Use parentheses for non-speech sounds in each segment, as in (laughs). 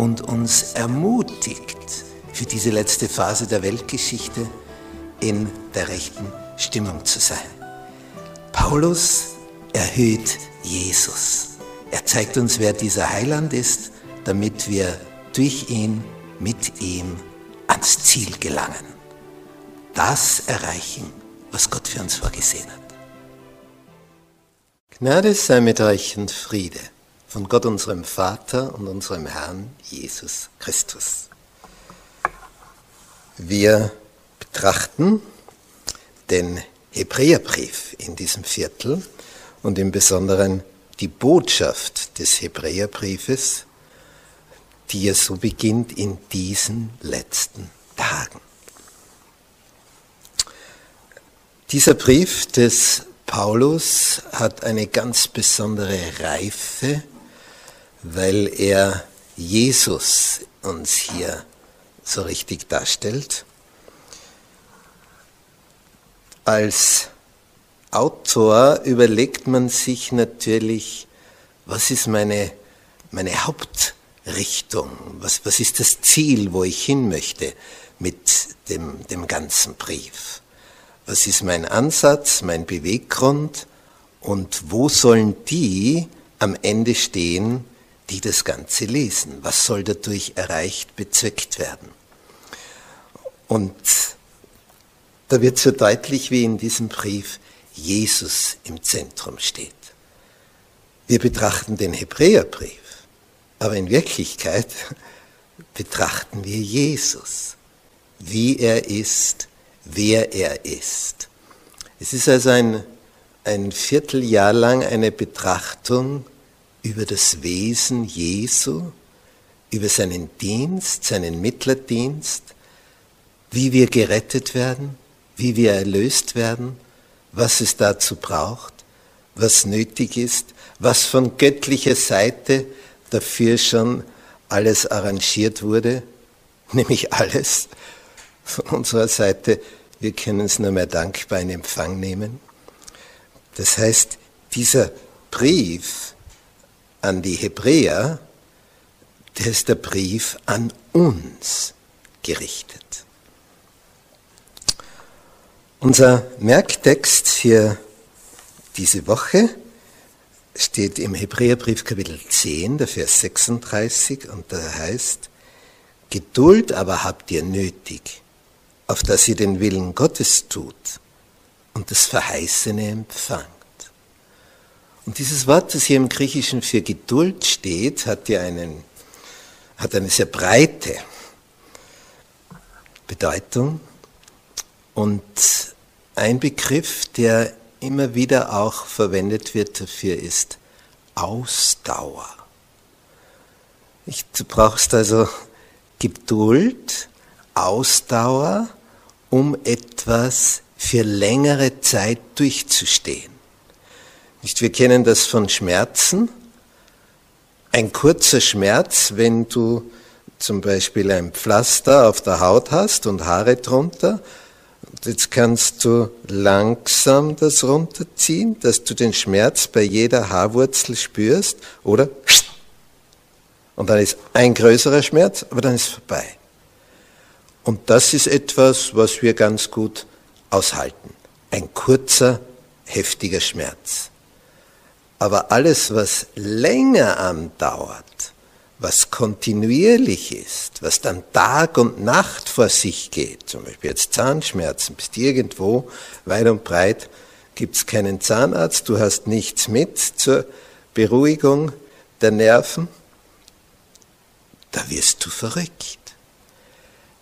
und uns ermutigt, für diese letzte Phase der Weltgeschichte in der rechten Stimmung zu sein. Paulus erhöht Jesus. Er zeigt uns, wer dieser Heiland ist, damit wir durch ihn, mit ihm ans Ziel gelangen. Das erreichen, was Gott für uns vorgesehen hat. Gnade sei mit euch und Friede von Gott unserem Vater und unserem Herrn Jesus Christus. Wir betrachten den Hebräerbrief in diesem Viertel und im Besonderen die Botschaft des Hebräerbriefes, die ja so beginnt in diesen letzten Tagen. Dieser Brief des Paulus hat eine ganz besondere Reife weil er Jesus uns hier so richtig darstellt. Als Autor überlegt man sich natürlich, was ist meine, meine Hauptrichtung, was, was ist das Ziel, wo ich hin möchte mit dem, dem ganzen Brief. Was ist mein Ansatz, mein Beweggrund und wo sollen die am Ende stehen, die das Ganze lesen. Was soll dadurch erreicht, bezweckt werden? Und da wird so deutlich, wie in diesem Brief Jesus im Zentrum steht. Wir betrachten den Hebräerbrief, aber in Wirklichkeit (laughs) betrachten wir Jesus, wie er ist, wer er ist. Es ist also ein, ein Vierteljahr lang eine Betrachtung über das Wesen Jesu, über seinen Dienst, seinen Mittlerdienst, wie wir gerettet werden, wie wir erlöst werden, was es dazu braucht, was nötig ist, was von göttlicher Seite dafür schon alles arrangiert wurde, (laughs) nämlich alles von unserer Seite. Wir können es nur mehr dankbar in Empfang nehmen. Das heißt, dieser Brief an die Hebräer, der ist der Brief an uns gerichtet. Unser Merktext hier diese Woche steht im Hebräerbrief Kapitel 10, der Vers 36 und da heißt, Geduld aber habt ihr nötig, auf dass ihr den Willen Gottes tut und das Verheißene empfangt. Und dieses Wort, das hier im Griechischen für Geduld steht, hat ja einen, hat eine sehr breite Bedeutung und ein Begriff, der immer wieder auch verwendet wird dafür, ist Ausdauer. du brauchst also Geduld, Ausdauer, um etwas für längere Zeit durchzustehen. Nicht, wir kennen das von Schmerzen. Ein kurzer Schmerz, wenn du zum Beispiel ein Pflaster auf der Haut hast und Haare drunter. Jetzt kannst du langsam das runterziehen, dass du den Schmerz bei jeder Haarwurzel spürst, oder? Und dann ist ein größerer Schmerz, aber dann ist es vorbei. Und das ist etwas, was wir ganz gut aushalten. Ein kurzer, heftiger Schmerz. Aber alles, was länger andauert, was kontinuierlich ist, was dann Tag und Nacht vor sich geht, zum Beispiel jetzt Zahnschmerzen, bist irgendwo weit und breit, gibt's keinen Zahnarzt, du hast nichts mit zur Beruhigung der Nerven, da wirst du verrückt.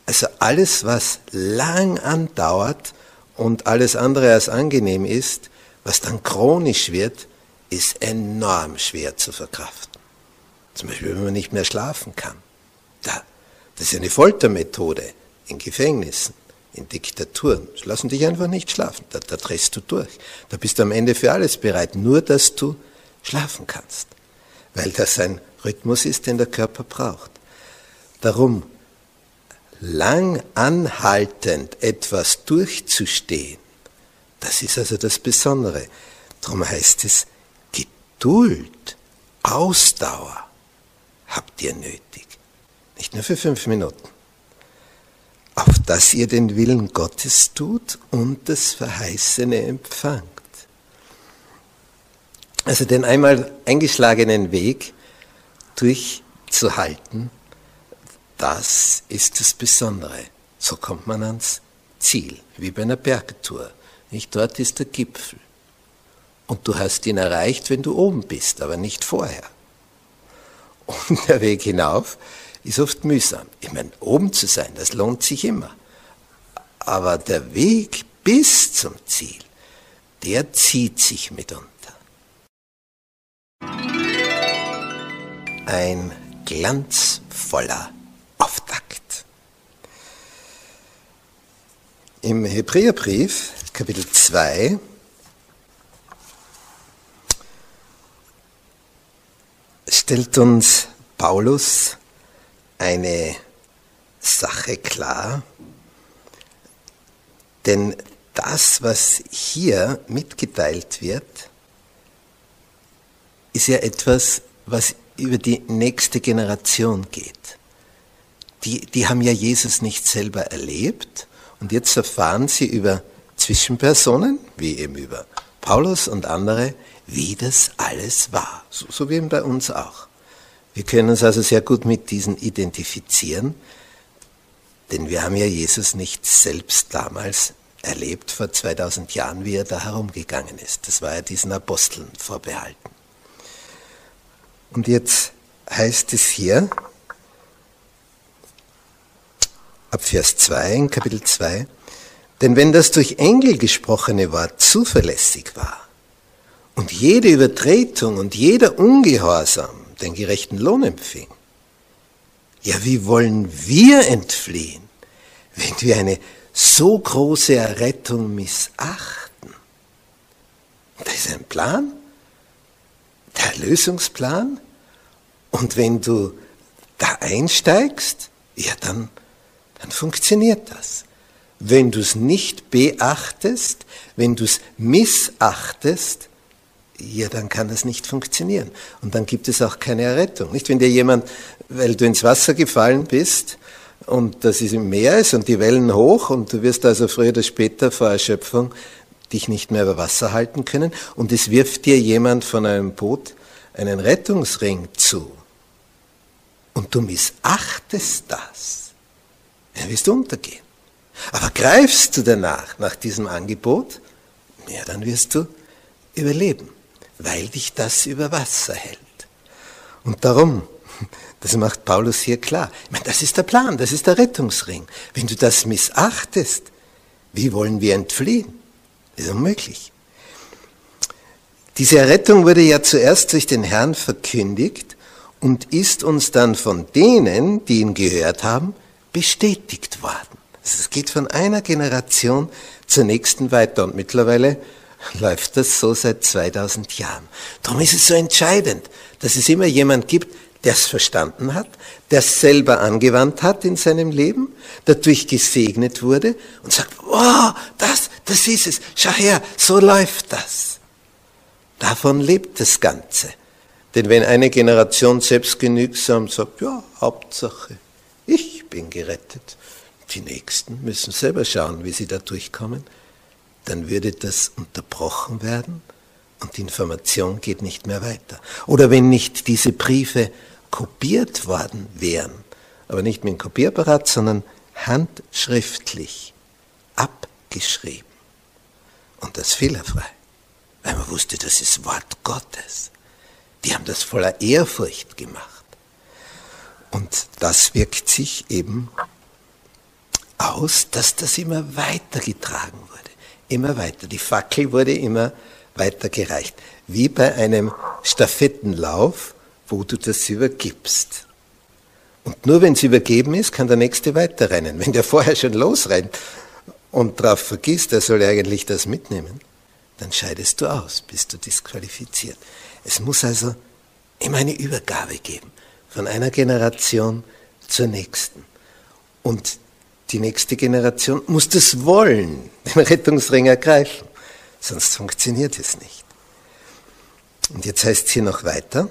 Also alles, was lang andauert und alles andere als angenehm ist, was dann chronisch wird, ist enorm schwer zu verkraften. Zum Beispiel, wenn man nicht mehr schlafen kann. Das ist eine Foltermethode in Gefängnissen, in Diktaturen. Sie lassen dich einfach nicht schlafen. Da, da drehst du durch. Da bist du am Ende für alles bereit, nur dass du schlafen kannst. Weil das ein Rhythmus ist, den der Körper braucht. Darum, lang anhaltend etwas durchzustehen, das ist also das Besondere. Darum heißt es, Geduld, Ausdauer habt ihr nötig. Nicht nur für fünf Minuten. Auf dass ihr den Willen Gottes tut und das Verheißene empfangt. Also den einmal eingeschlagenen Weg durchzuhalten, das ist das Besondere. So kommt man ans Ziel, wie bei einer Bergtour. Nicht dort ist der Gipfel. Und du hast ihn erreicht, wenn du oben bist, aber nicht vorher. Und der Weg hinauf ist oft mühsam. Ich meine, oben zu sein, das lohnt sich immer. Aber der Weg bis zum Ziel, der zieht sich mitunter. Ein glanzvoller Auftakt. Im Hebräerbrief, Kapitel 2, stellt uns Paulus eine Sache klar, denn das, was hier mitgeteilt wird, ist ja etwas, was über die nächste Generation geht. Die, die haben ja Jesus nicht selber erlebt und jetzt erfahren sie über Zwischenpersonen, wie eben über Paulus und andere, wie das alles war. So, so wie bei uns auch. Wir können uns also sehr gut mit diesen identifizieren, denn wir haben ja Jesus nicht selbst damals erlebt, vor 2000 Jahren, wie er da herumgegangen ist. Das war ja diesen Aposteln vorbehalten. Und jetzt heißt es hier, ab Vers 2 in Kapitel 2, denn wenn das durch Engel gesprochene Wort zuverlässig war, und jede Übertretung und jeder Ungehorsam den gerechten Lohn empfing, ja, wie wollen wir entfliehen, wenn wir eine so große Errettung missachten? Das ist ein Plan, der Erlösungsplan. Und wenn du da einsteigst, ja, dann, dann funktioniert das. Wenn du es nicht beachtest, wenn du es missachtest, ja, dann kann das nicht funktionieren. Und dann gibt es auch keine Errettung. Nicht, wenn dir jemand, weil du ins Wasser gefallen bist und das ist im Meer ist und die Wellen hoch und du wirst also früher oder später vor Erschöpfung dich nicht mehr über Wasser halten können und es wirft dir jemand von einem Boot einen Rettungsring zu und du missachtest das, dann wirst du untergehen. Aber greifst du danach, nach diesem Angebot, ja, dann wirst du überleben weil dich das über Wasser hält. Und darum, (laughs) das macht Paulus hier klar, ich meine, das ist der Plan, das ist der Rettungsring. Wenn du das missachtest, wie wollen wir entfliehen? Das ist unmöglich. Diese Errettung wurde ja zuerst durch den Herrn verkündigt und ist uns dann von denen, die ihn gehört haben, bestätigt worden. Also es geht von einer Generation zur nächsten weiter und mittlerweile läuft das so seit 2000 Jahren. Darum ist es so entscheidend, dass es immer jemand gibt, der es verstanden hat, der es selber angewandt hat in seinem Leben, dadurch gesegnet wurde und sagt, wow, das, das ist es, schau her, so läuft das. Davon lebt das Ganze. Denn wenn eine Generation selbstgenügsam sagt, ja, Hauptsache, ich bin gerettet, die Nächsten müssen selber schauen, wie sie da durchkommen, dann würde das unterbrochen werden und die Information geht nicht mehr weiter. Oder wenn nicht diese Briefe kopiert worden wären, aber nicht mit dem Kopierapparat, sondern handschriftlich abgeschrieben und das fehlerfrei, weil man wusste, das ist Wort Gottes. Die haben das voller Ehrfurcht gemacht. Und das wirkt sich eben aus, dass das immer weitergetragen wurde immer weiter. Die Fackel wurde immer weiter gereicht. Wie bei einem Stafettenlauf, wo du das übergibst. Und nur wenn es übergeben ist, kann der Nächste weiterrennen. Wenn der vorher schon losrennt und darauf vergisst, er soll eigentlich das mitnehmen, dann scheidest du aus, bist du disqualifiziert. Es muss also immer eine Übergabe geben, von einer Generation zur nächsten. Und die nächste Generation muss das wollen, den Rettungsring ergreifen, sonst funktioniert es nicht. Und jetzt heißt es hier noch weiter,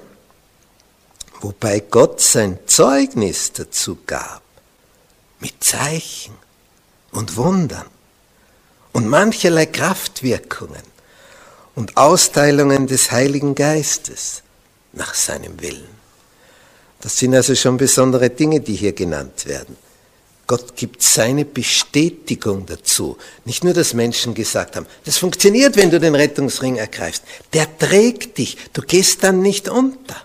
wobei Gott sein Zeugnis dazu gab, mit Zeichen und Wundern und mancherlei Kraftwirkungen und Austeilungen des Heiligen Geistes nach seinem Willen. Das sind also schon besondere Dinge, die hier genannt werden. Gott gibt seine Bestätigung dazu. Nicht nur, dass Menschen gesagt haben, das funktioniert, wenn du den Rettungsring ergreifst. Der trägt dich. Du gehst dann nicht unter.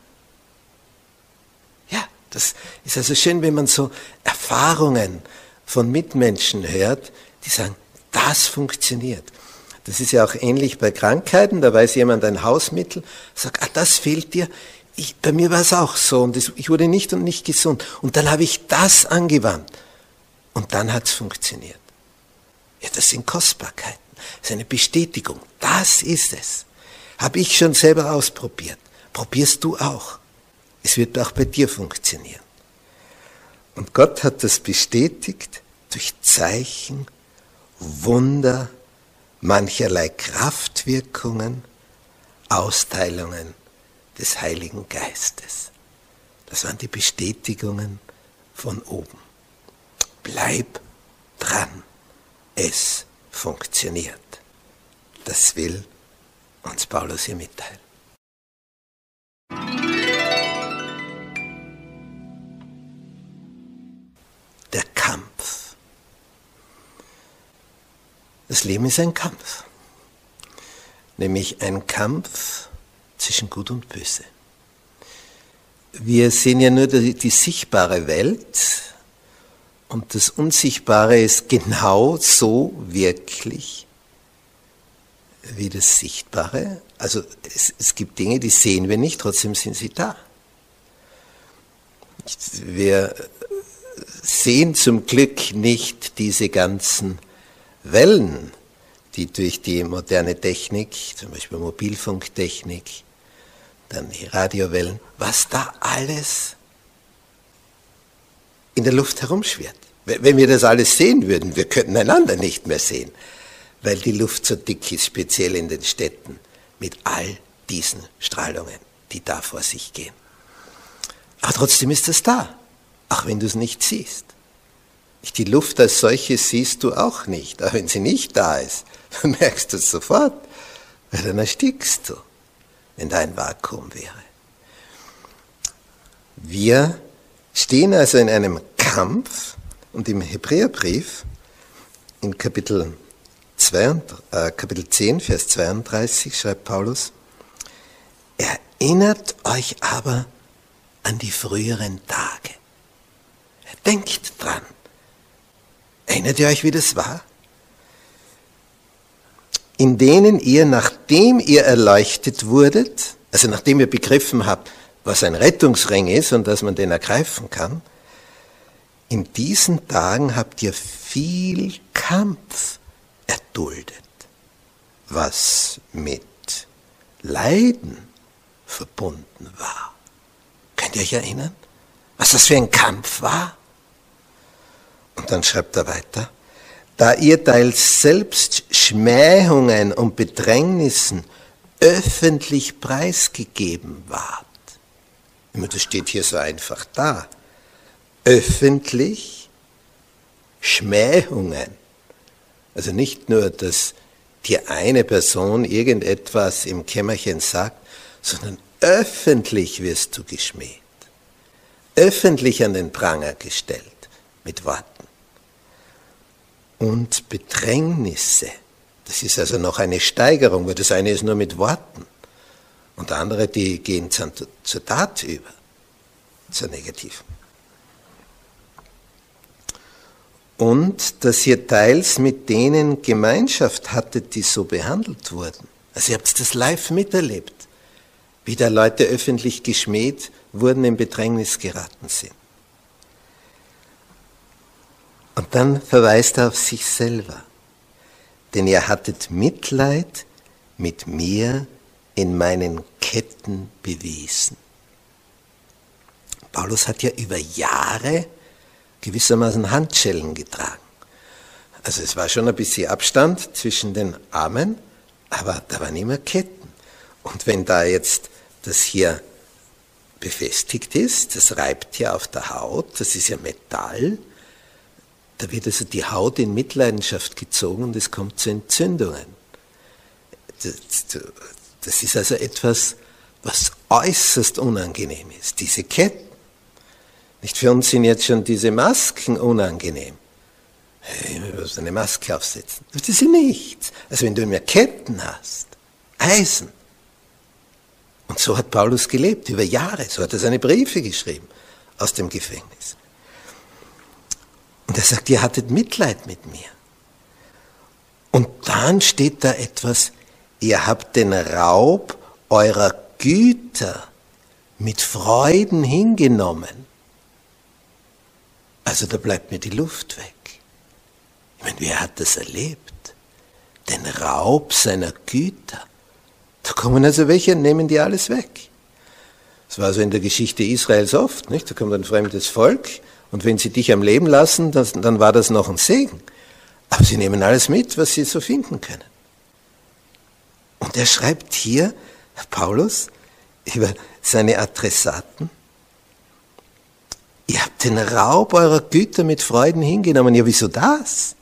Ja, das ist also schön, wenn man so Erfahrungen von Mitmenschen hört, die sagen, das funktioniert. Das ist ja auch ähnlich bei Krankheiten. Da weiß jemand ein Hausmittel, sagt, ah, das fehlt dir. Ich, bei mir war es auch so und ich wurde nicht und nicht gesund. Und dann habe ich das angewandt. Und dann hat es funktioniert. Ja, das sind Kostbarkeiten. Das ist eine Bestätigung. Das ist es. Habe ich schon selber ausprobiert. Probierst du auch. Es wird auch bei dir funktionieren. Und Gott hat das bestätigt durch Zeichen, Wunder, mancherlei Kraftwirkungen, Austeilungen des Heiligen Geistes. Das waren die Bestätigungen von oben. Bleib dran. Es funktioniert. Das will uns Paulus hier mitteilen. Der Kampf. Das Leben ist ein Kampf. Nämlich ein Kampf zwischen Gut und Böse. Wir sehen ja nur die, die sichtbare Welt, und das Unsichtbare ist genau so wirklich wie das Sichtbare. Also es, es gibt Dinge, die sehen wir nicht, trotzdem sind sie da. Wir sehen zum Glück nicht diese ganzen Wellen, die durch die moderne Technik, zum Beispiel Mobilfunktechnik, dann die Radiowellen, was da alles in der Luft herumschwirrt. Wenn wir das alles sehen würden, wir könnten einander nicht mehr sehen, weil die Luft so dick ist, speziell in den Städten, mit all diesen Strahlungen, die da vor sich gehen. Aber trotzdem ist es da, auch wenn du es nicht siehst. Die Luft als solche siehst du auch nicht, aber wenn sie nicht da ist, (laughs) dann merkst du es sofort, weil dann erstickst du, wenn da ein Vakuum wäre. Wir stehen also in einem Kampf und im Hebräerbrief in Kapitel, 2, äh, Kapitel 10, Vers 32 schreibt Paulus, erinnert euch aber an die früheren Tage. Denkt dran. Erinnert ihr euch, wie das war? In denen ihr, nachdem ihr erleuchtet wurdet, also nachdem ihr begriffen habt, was ein Rettungsring ist und dass man den ergreifen kann, in diesen Tagen habt ihr viel Kampf erduldet, was mit Leiden verbunden war. Könnt ihr euch erinnern, was das für ein Kampf war? Und dann schreibt er weiter, da ihr teils selbst Schmähungen und Bedrängnissen öffentlich preisgegeben wart, das steht hier so einfach da. Öffentlich Schmähungen. Also nicht nur, dass dir eine Person irgendetwas im Kämmerchen sagt, sondern öffentlich wirst du geschmäht. Öffentlich an den Pranger gestellt mit Worten. Und Bedrängnisse. Das ist also noch eine Steigerung, weil das eine ist nur mit Worten. Und andere, die gehen zur Tat über, zur negativen. Und dass ihr teils mit denen Gemeinschaft hattet, die so behandelt wurden. Also ihr habt das live miterlebt, wie da Leute öffentlich geschmäht wurden, in Bedrängnis geraten sind. Und dann verweist er auf sich selber. Denn ihr hattet Mitleid mit mir in meinen Ketten bewiesen. Paulus hat ja über Jahre gewissermaßen Handschellen getragen. Also es war schon ein bisschen Abstand zwischen den Armen, aber da waren immer Ketten. Und wenn da jetzt das hier befestigt ist, das reibt ja auf der Haut, das ist ja Metall, da wird also die Haut in Mitleidenschaft gezogen und es kommt zu Entzündungen. Das ist also etwas, was äußerst unangenehm ist, diese Ketten. Nicht für uns sind jetzt schon diese Masken unangenehm. Hey, du musst eine Maske aufsetzen. Das ist nichts. Also wenn du mehr Ketten hast, Eisen. Und so hat Paulus gelebt, über Jahre. So hat er seine Briefe geschrieben aus dem Gefängnis. Und er sagt, ihr hattet Mitleid mit mir. Und dann steht da etwas, ihr habt den Raub eurer Güter mit Freuden hingenommen. Also da bleibt mir die Luft weg. Ich meine, wer hat das erlebt? Den Raub seiner Güter. Da kommen also welche und nehmen die alles weg. Das war so in der Geschichte Israels oft, nicht? Da kommt ein fremdes Volk und wenn sie dich am Leben lassen, das, dann war das noch ein Segen. Aber sie nehmen alles mit, was sie so finden können. Und er schreibt hier, Paulus, über seine Adressaten, Ihr habt den Raub eurer Güter mit Freuden hingenommen. Ja, wieso das?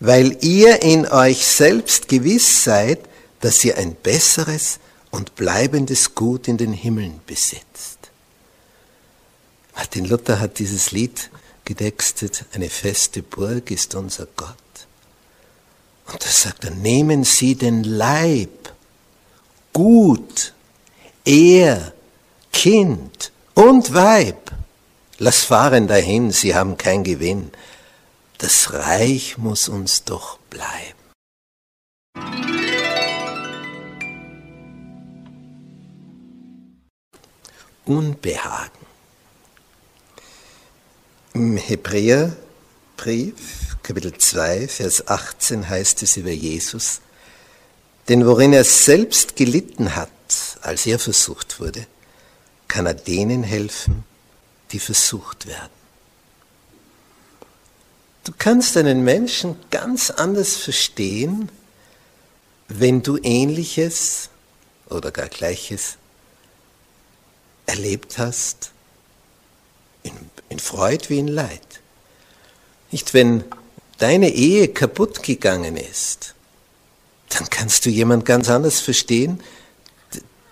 Weil ihr in euch selbst gewiss seid, dass ihr ein besseres und bleibendes Gut in den Himmeln besitzt. Martin Luther hat dieses Lied gedextet, eine feste Burg ist unser Gott. Und da sagt er, nehmen Sie den Leib, Gut, Ehr, Kind und Weib Lass fahren dahin, sie haben kein Gewinn. Das Reich muss uns doch bleiben. Unbehagen. Im Hebräerbrief, Kapitel 2, Vers 18 heißt es über Jesus, denn worin er selbst gelitten hat, als er versucht wurde, kann er denen helfen, die versucht werden. Du kannst einen Menschen ganz anders verstehen, wenn du ähnliches oder gar gleiches erlebt hast, in, in Freud wie in Leid. Nicht, wenn deine Ehe kaputt gegangen ist, dann kannst du jemand ganz anders verstehen,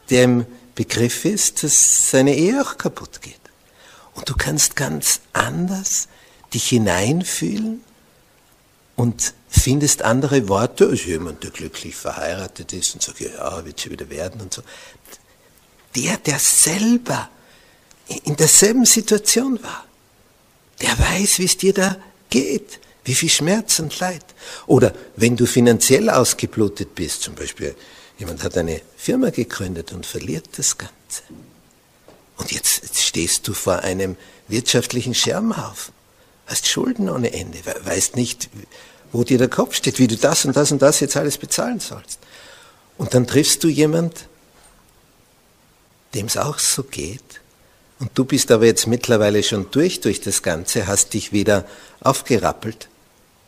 der im Begriff ist, dass seine Ehe auch kaputt geht. Und du kannst ganz anders dich hineinfühlen und findest andere Worte als jemand, der glücklich verheiratet ist und sagt, ja, wird schon wieder werden und so. Der, der selber in derselben Situation war, der weiß, wie es dir da geht, wie viel Schmerz und Leid. Oder wenn du finanziell ausgeblutet bist, zum Beispiel jemand hat eine Firma gegründet und verliert das Ganze. Und jetzt stehst du vor einem wirtschaftlichen Scherbenhaufen, hast Schulden ohne Ende, weißt nicht, wo dir der Kopf steht, wie du das und das und das jetzt alles bezahlen sollst. Und dann triffst du jemand, dem es auch so geht. Und du bist aber jetzt mittlerweile schon durch, durch das Ganze, hast dich wieder aufgerappelt.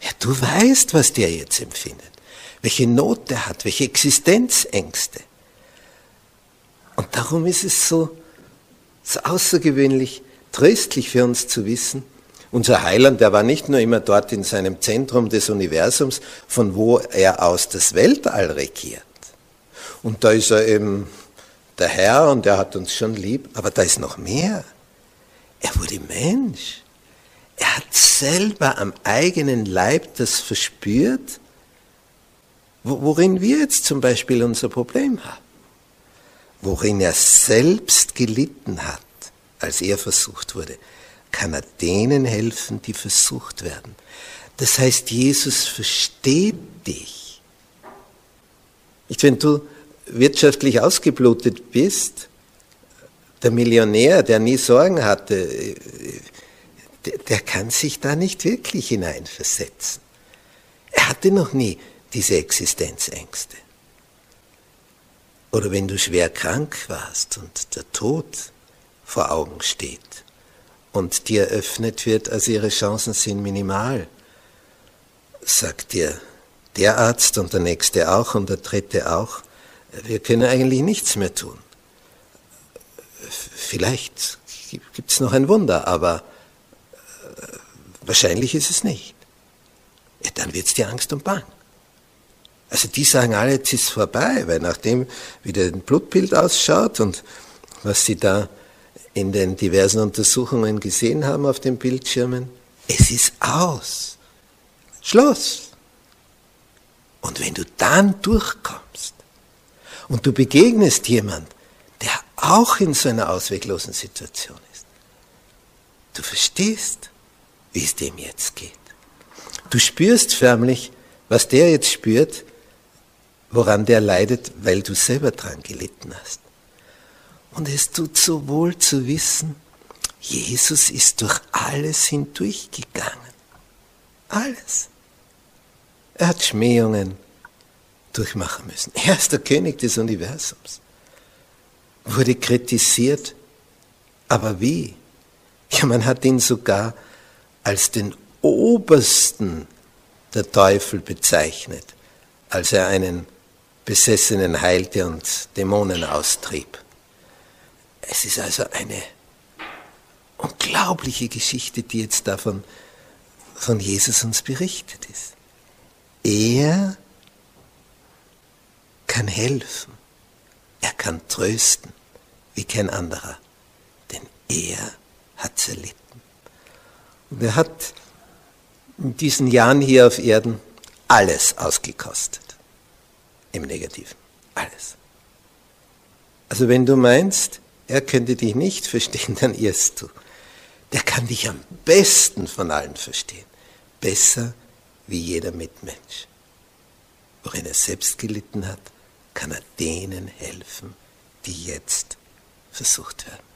Ja, du weißt, was der jetzt empfindet. Welche Not der hat, welche Existenzängste. Und darum ist es so es ist außergewöhnlich tröstlich für uns zu wissen, unser Heiland, der war nicht nur immer dort in seinem Zentrum des Universums, von wo er aus das Weltall regiert. Und da ist er eben der Herr und er hat uns schon lieb, aber da ist noch mehr. Er wurde Mensch. Er hat selber am eigenen Leib das verspürt, worin wir jetzt zum Beispiel unser Problem haben worin er selbst gelitten hat, als er versucht wurde, kann er denen helfen, die versucht werden. Das heißt, Jesus versteht dich. Nicht, wenn du wirtschaftlich ausgeblutet bist, der Millionär, der nie Sorgen hatte, der, der kann sich da nicht wirklich hineinversetzen. Er hatte noch nie diese Existenzängste. Oder wenn du schwer krank warst und der Tod vor Augen steht und dir eröffnet wird, also ihre Chancen sind minimal, sagt dir der Arzt und der nächste auch und der dritte auch, wir können eigentlich nichts mehr tun. Vielleicht gibt es noch ein Wunder, aber äh, wahrscheinlich ist es nicht. Ja, dann wird es dir Angst und Bang. Also die sagen alle, jetzt ist vorbei, weil nachdem wie der Blutbild ausschaut und was sie da in den diversen Untersuchungen gesehen haben auf den Bildschirmen, es ist aus. Schluss. Und wenn du dann durchkommst und du begegnest jemand, der auch in so einer ausweglosen Situation ist, du verstehst, wie es dem jetzt geht. Du spürst förmlich, was der jetzt spürt, woran der leidet, weil du selber dran gelitten hast. Und es tut so wohl zu wissen, Jesus ist durch alles hindurchgegangen. Alles. Er hat Schmähungen durchmachen müssen. Er ist der König des Universums. Wurde kritisiert. Aber wie? Ja, man hat ihn sogar als den obersten der Teufel bezeichnet, als er einen Besessenen heilte und Dämonen austrieb. Es ist also eine unglaubliche Geschichte, die jetzt davon von Jesus uns berichtet ist. Er kann helfen, er kann trösten wie kein anderer, denn er hat zerlitten. Und er hat in diesen Jahren hier auf Erden alles ausgekostet. Im Negativen. Alles. Also wenn du meinst, er könnte dich nicht verstehen, (laughs) dann irrst du. Der kann dich am besten von allen verstehen. Besser wie jeder Mitmensch. Worin er selbst gelitten hat, kann er denen helfen, die jetzt versucht werden.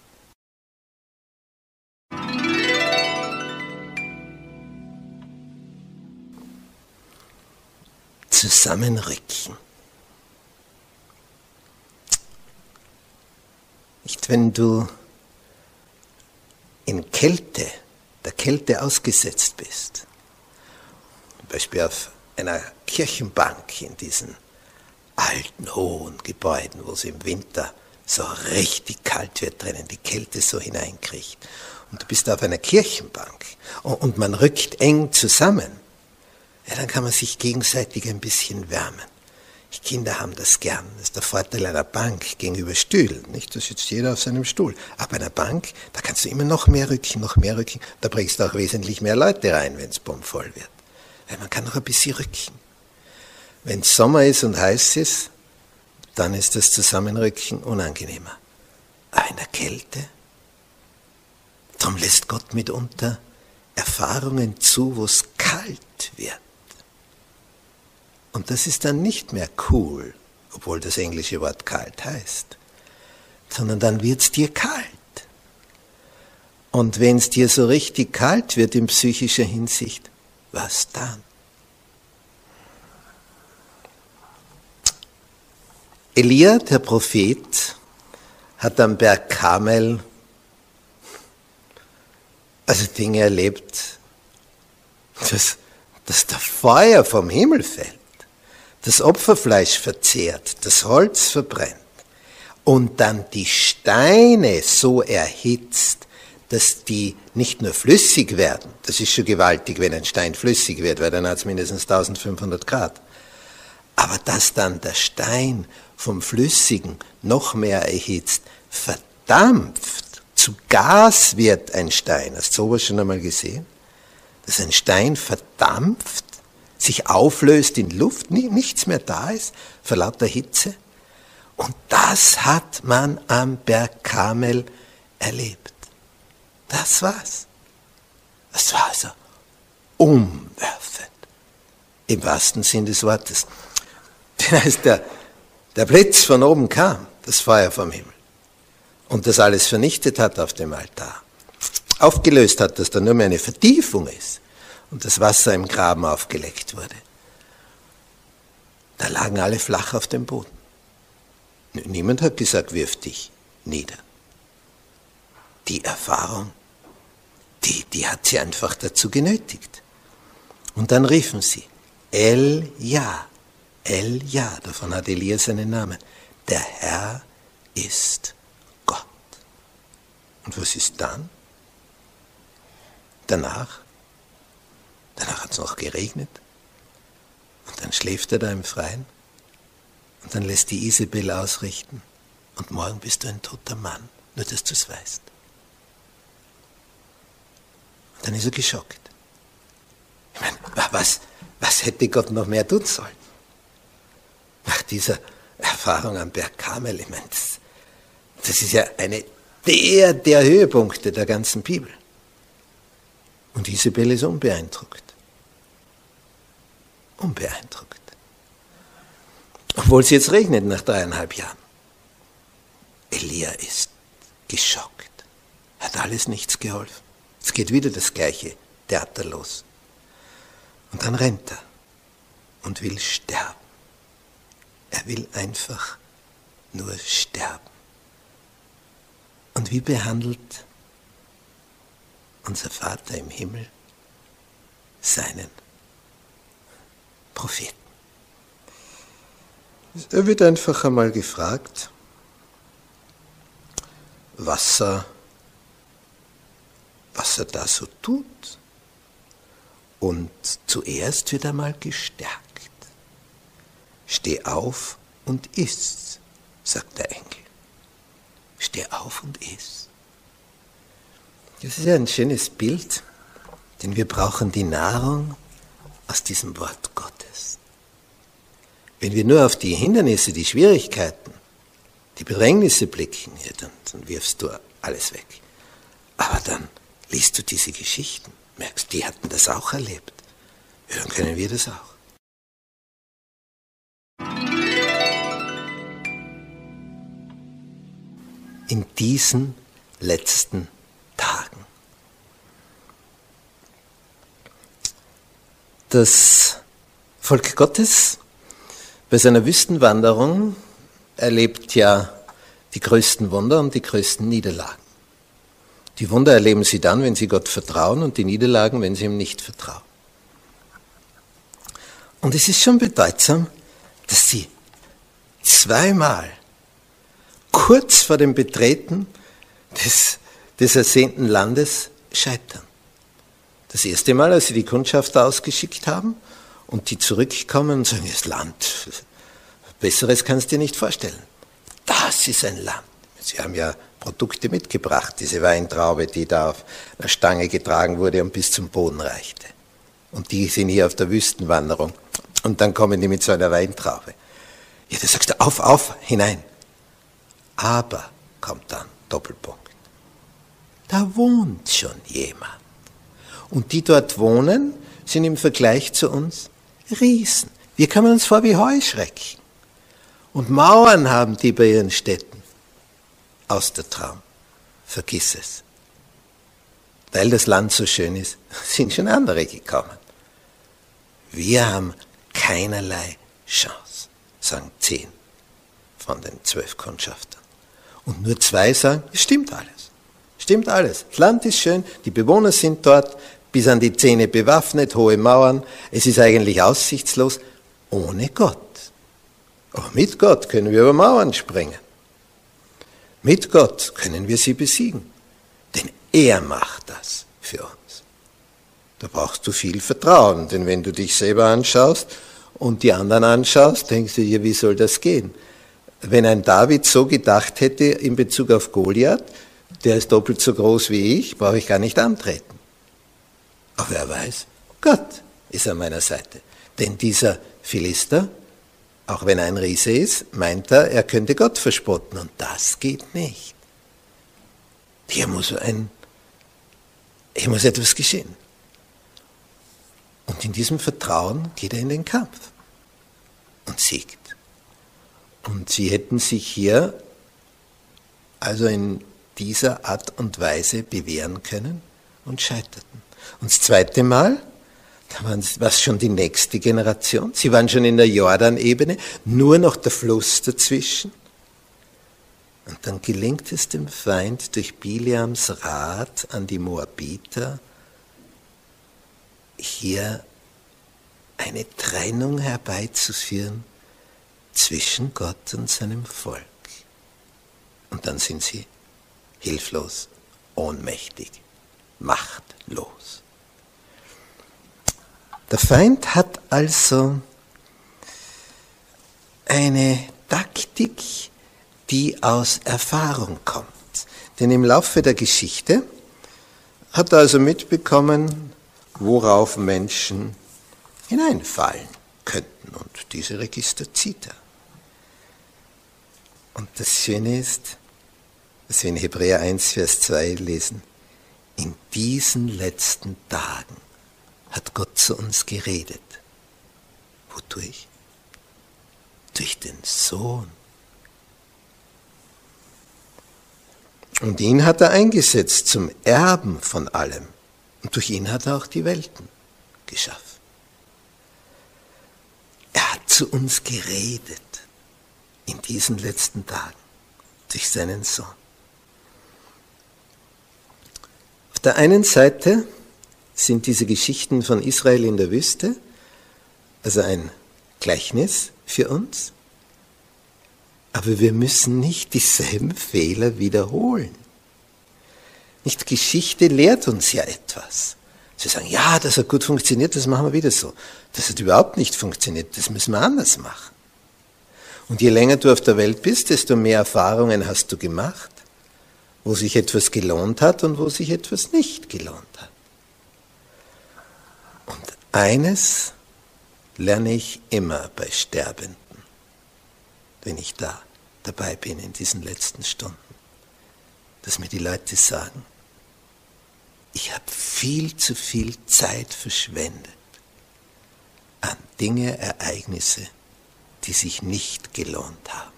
Zusammenrücken. Nicht, wenn du in Kälte, der Kälte ausgesetzt bist, zum Beispiel auf einer Kirchenbank in diesen alten, hohen Gebäuden, wo es im Winter so richtig kalt wird drinnen, die Kälte so hineinkriegt. Und du bist auf einer Kirchenbank und man rückt eng zusammen, ja, dann kann man sich gegenseitig ein bisschen wärmen. Die Kinder haben das gern. Das ist der Vorteil einer Bank gegenüber Stühlen. Nicht? Da sitzt jeder auf seinem Stuhl. Aber bei einer Bank, da kannst du immer noch mehr rücken, noch mehr rücken. Da bringst du auch wesentlich mehr Leute rein, wenn es bombvoll wird. Weil man kann noch ein bisschen rücken. Wenn es Sommer ist und heiß ist, dann ist das Zusammenrücken unangenehmer. Aber in der Kälte, darum lässt Gott mitunter Erfahrungen zu, wo es kalt wird. Und das ist dann nicht mehr cool, obwohl das englische Wort kalt heißt, sondern dann wird es dir kalt. Und wenn es dir so richtig kalt wird in psychischer Hinsicht, was dann? Elia, der Prophet, hat am Berg Kamel also Dinge erlebt, dass, dass der Feuer vom Himmel fällt das Opferfleisch verzehrt, das Holz verbrennt und dann die Steine so erhitzt, dass die nicht nur flüssig werden, das ist schon gewaltig, wenn ein Stein flüssig wird, weil dann hat es mindestens 1500 Grad, aber dass dann der Stein vom Flüssigen noch mehr erhitzt, verdampft, zu Gas wird ein Stein. Hast du sowas schon einmal gesehen? Dass ein Stein verdampft sich auflöst in Luft, nichts mehr da ist, vor lauter Hitze. Und das hat man am Berg Kamel erlebt. Das war's. Das war also umwerfend. Im wahrsten Sinn des Wortes. Denn (laughs) als der, der Blitz von oben kam, das Feuer vom Himmel, und das alles vernichtet hat auf dem Altar, aufgelöst hat, dass da nur mehr eine Vertiefung ist und das Wasser im Graben aufgeleckt wurde, da lagen alle flach auf dem Boden. Niemand hat gesagt, wirf dich nieder. Die Erfahrung, die, die hat sie einfach dazu genötigt. Und dann riefen sie, El Ja, El Ja, davon hat Elia seinen Namen. Der Herr ist Gott. Und was ist dann? Danach? Danach hat es noch geregnet. Und dann schläft er da im Freien. Und dann lässt die Isabel ausrichten. Und morgen bist du ein toter Mann, nur dass du es weißt. Und dann ist er geschockt. Ich meine, was, was hätte Gott noch mehr tun sollen? Nach dieser Erfahrung am Berg Karmel, ich meine, das, das ist ja eine der, der Höhepunkte der ganzen Bibel. Und Isabel ist unbeeindruckt. Unbeeindruckt. Obwohl es jetzt regnet nach dreieinhalb Jahren. Elia ist geschockt. Hat alles nichts geholfen. Es geht wieder das gleiche Theater los. Und dann rennt er und will sterben. Er will einfach nur sterben. Und wie behandelt unser Vater im Himmel seinen Propheten? Er wird einfach einmal gefragt, was er, was er da so tut. Und zuerst wird er mal gestärkt. Steh auf und iss, sagt der Engel. Steh auf und iss. Das ist ja ein schönes Bild, denn wir brauchen die Nahrung aus diesem Wort Gottes. Wenn wir nur auf die Hindernisse, die Schwierigkeiten, die Bedrängnisse blicken, ja, dann, dann wirfst du alles weg. Aber dann liest du diese Geschichten, merkst, die hatten das auch erlebt. Ja, dann können wir das auch. In diesen letzten Tagen. Das Volk Gottes bei seiner Wüstenwanderung erlebt ja die größten Wunder und die größten Niederlagen. Die Wunder erleben sie dann, wenn sie Gott vertrauen und die Niederlagen, wenn sie ihm nicht vertrauen. Und es ist schon bedeutsam, dass sie zweimal kurz vor dem Betreten des, des ersehnten Landes scheitern. Das erste Mal, als sie die Kundschafter ausgeschickt haben und die zurückkommen und sagen, das Land, besseres kannst du dir nicht vorstellen. Das ist ein Land. Sie haben ja Produkte mitgebracht, diese Weintraube, die da auf einer Stange getragen wurde und bis zum Boden reichte. Und die sind hier auf der Wüstenwanderung. Und dann kommen die mit so einer Weintraube. Ja, da sagst du, auf, auf, hinein. Aber, kommt dann, Doppelpunkt. Da wohnt schon jemand. Und die dort wohnen, sind im Vergleich zu uns Riesen. Wir kommen uns vor wie Heuschrecken. Und Mauern haben die bei ihren Städten. Aus der Traum. Vergiss es. Weil das Land so schön ist, (laughs) sind schon andere gekommen. Wir haben keinerlei Chance, sagen zehn von den zwölf Kundschaftern. Und nur zwei sagen, es stimmt alles. Stimmt alles. Das Land ist schön, die Bewohner sind dort, bis an die Zähne bewaffnet, hohe Mauern. Es ist eigentlich aussichtslos, ohne Gott. Aber mit Gott können wir über Mauern springen. Mit Gott können wir sie besiegen. Denn er macht das für uns. Da brauchst du viel Vertrauen, denn wenn du dich selber anschaust und die anderen anschaust, denkst du dir, wie soll das gehen? Wenn ein David so gedacht hätte in Bezug auf Goliath, der ist doppelt so groß wie ich, brauche ich gar nicht antreten. Aber wer weiß, Gott ist an meiner Seite. Denn dieser Philister, auch wenn er ein Riese ist, meint er, er könnte Gott verspotten. Und das geht nicht. Hier muss, ein, hier muss etwas geschehen. Und in diesem Vertrauen geht er in den Kampf und siegt. Und sie hätten sich hier also in dieser Art und Weise bewähren können, und scheiterten. Und das zweite Mal, da war es schon die nächste Generation. Sie waren schon in der Jordanebene, nur noch der Fluss dazwischen. Und dann gelingt es dem Feind durch Biliams Rat an die Moabiter, hier eine Trennung herbeizuführen zwischen Gott und seinem Volk. Und dann sind sie hilflos, ohnmächtig, machtlos. Der Feind hat also eine Taktik, die aus Erfahrung kommt. Denn im Laufe der Geschichte hat er also mitbekommen, worauf Menschen hineinfallen könnten. Und diese Register zieht er. Und das Schöne ist, dass wir in Hebräer 1, Vers 2 lesen, in diesen letzten Tagen hat Gott zu uns geredet. Wodurch? Durch den Sohn. Und ihn hat er eingesetzt zum Erben von allem. Und durch ihn hat er auch die Welten geschaffen. Er hat zu uns geredet in diesen letzten Tagen durch seinen Sohn. Auf der einen Seite sind diese Geschichten von Israel in der Wüste, also ein Gleichnis für uns, aber wir müssen nicht dieselben Fehler wiederholen. Nicht Geschichte lehrt uns ja etwas. Sie sagen, ja, das hat gut funktioniert, das machen wir wieder so. Das hat überhaupt nicht funktioniert, das müssen wir anders machen. Und je länger du auf der Welt bist, desto mehr Erfahrungen hast du gemacht, wo sich etwas gelohnt hat und wo sich etwas nicht gelohnt hat. Und eines lerne ich immer bei Sterbenden, wenn ich da dabei bin in diesen letzten Stunden, dass mir die Leute sagen, ich habe viel zu viel Zeit verschwendet an Dinge, Ereignisse, die sich nicht gelohnt haben.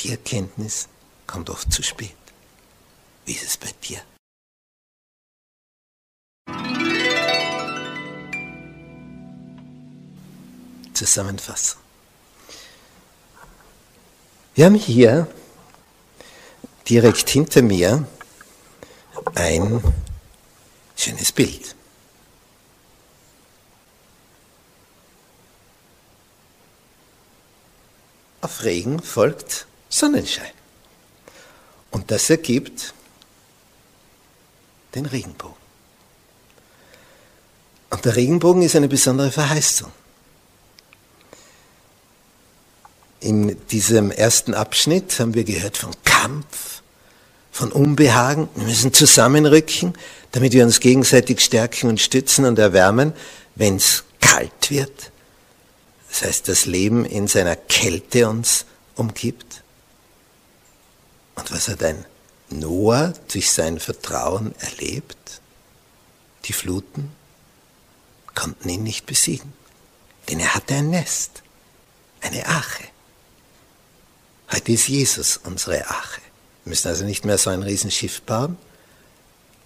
Die Erkenntnis kommt oft zu spät. Wie ist es bei dir? Zusammenfassung. Wir haben hier direkt hinter mir ein schönes Bild. Auf Regen folgt Sonnenschein. Und das ergibt den Regenbogen. Und der Regenbogen ist eine besondere Verheißung. In diesem ersten Abschnitt haben wir gehört von Kampf, von Unbehagen. Wir müssen zusammenrücken, damit wir uns gegenseitig stärken und stützen und erwärmen, wenn es kalt wird. Das heißt, das Leben in seiner Kälte uns umgibt. Und was hat ein Noah durch sein Vertrauen erlebt? Die Fluten konnten ihn nicht besiegen, denn er hatte ein Nest, eine Ache. Heute ist Jesus unsere Ache. Wir müssen also nicht mehr so ein Riesenschiff bauen.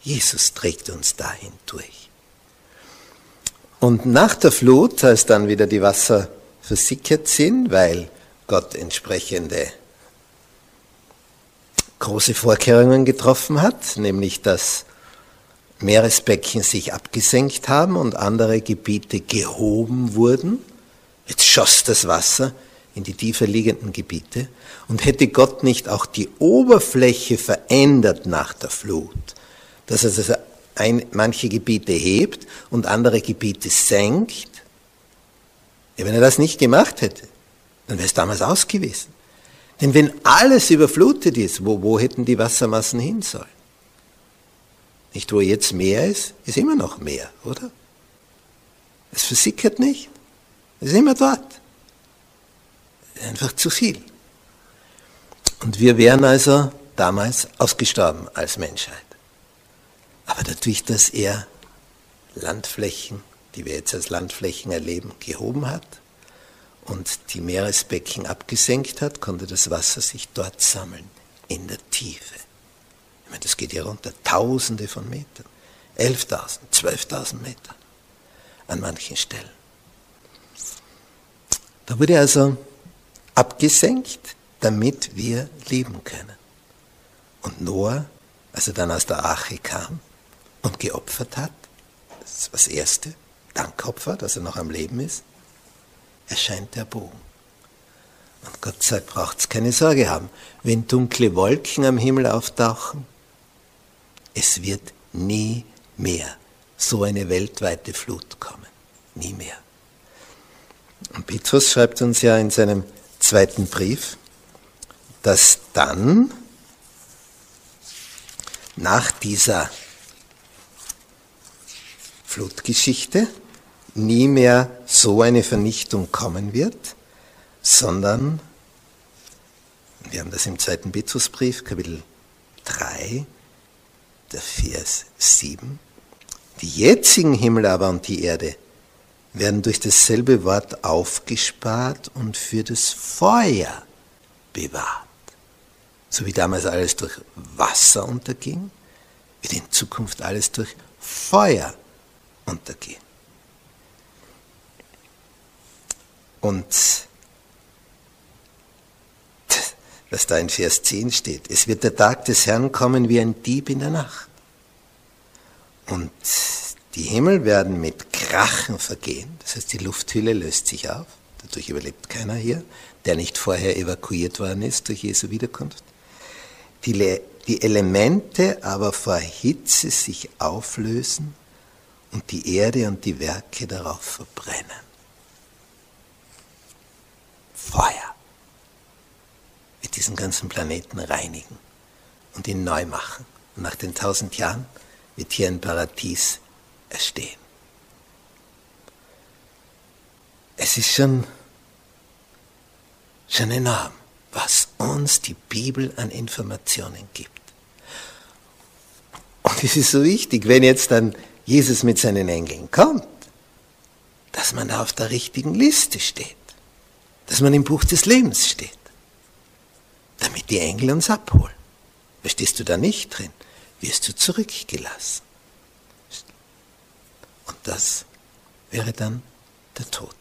Jesus trägt uns dahin durch. Und nach der Flut, als dann wieder die Wasser versickert sind, weil Gott entsprechende große Vorkehrungen getroffen hat, nämlich dass Meeresbecken sich abgesenkt haben und andere Gebiete gehoben wurden. Jetzt schoss das Wasser in die tiefer liegenden Gebiete. Und hätte Gott nicht auch die Oberfläche verändert nach der Flut, dass er also ein, manche Gebiete hebt und andere Gebiete senkt, ja, wenn er das nicht gemacht hätte, dann wäre es damals aus gewesen. Denn wenn alles überflutet ist, wo, wo hätten die Wassermassen hin sollen? Nicht, wo jetzt Meer ist, ist immer noch Meer, oder? Es versickert nicht, es ist immer dort einfach zu viel. Und wir wären also damals ausgestorben als Menschheit. Aber dadurch, dass er Landflächen, die wir jetzt als Landflächen erleben, gehoben hat und die Meeresbecken abgesenkt hat, konnte das Wasser sich dort sammeln, in der Tiefe. Ich meine, das geht hier runter, tausende von Metern. 11.000, 12.000 Meter an manchen Stellen. Da wurde also abgesenkt, damit wir leben können. Und Noah, als er dann aus der Arche kam und geopfert hat, das ist das Erste, Dankopfer, dass er noch am Leben ist, erscheint der Bogen. Und Gott sagt, braucht es keine Sorge haben. Wenn dunkle Wolken am Himmel auftauchen, es wird nie mehr so eine weltweite Flut kommen. Nie mehr. Und Petrus schreibt uns ja in seinem zweiten Brief, dass dann nach dieser Flutgeschichte nie mehr so eine Vernichtung kommen wird, sondern, wir haben das im zweiten Petrusbrief, Kapitel 3, der Vers 7, die jetzigen Himmel aber und die Erde werden durch dasselbe Wort aufgespart und für das Feuer bewahrt. So wie damals alles durch Wasser unterging, wird in Zukunft alles durch Feuer untergehen. Und was da in Vers 10 steht, es wird der Tag des Herrn kommen wie ein Dieb in der Nacht. Und die Himmel werden mit Krachen vergehen, das heißt die Lufthülle löst sich auf, dadurch überlebt keiner hier, der nicht vorher evakuiert worden ist durch Jesu Wiederkunft. Die, die Elemente aber vor Hitze sich auflösen und die Erde und die Werke darauf verbrennen. Feuer wird diesen ganzen Planeten reinigen und ihn neu machen. Und nach den tausend Jahren wird hier ein Paradies erstehen. Es ist schon, schon enorm, was uns die Bibel an Informationen gibt. Und es ist so wichtig, wenn jetzt dann Jesus mit seinen Engeln kommt, dass man da auf der richtigen Liste steht, dass man im Buch des Lebens steht, damit die Engel uns abholen. Verstehst du da nicht drin, wirst du zurückgelassen. Und das wäre dann der Tod.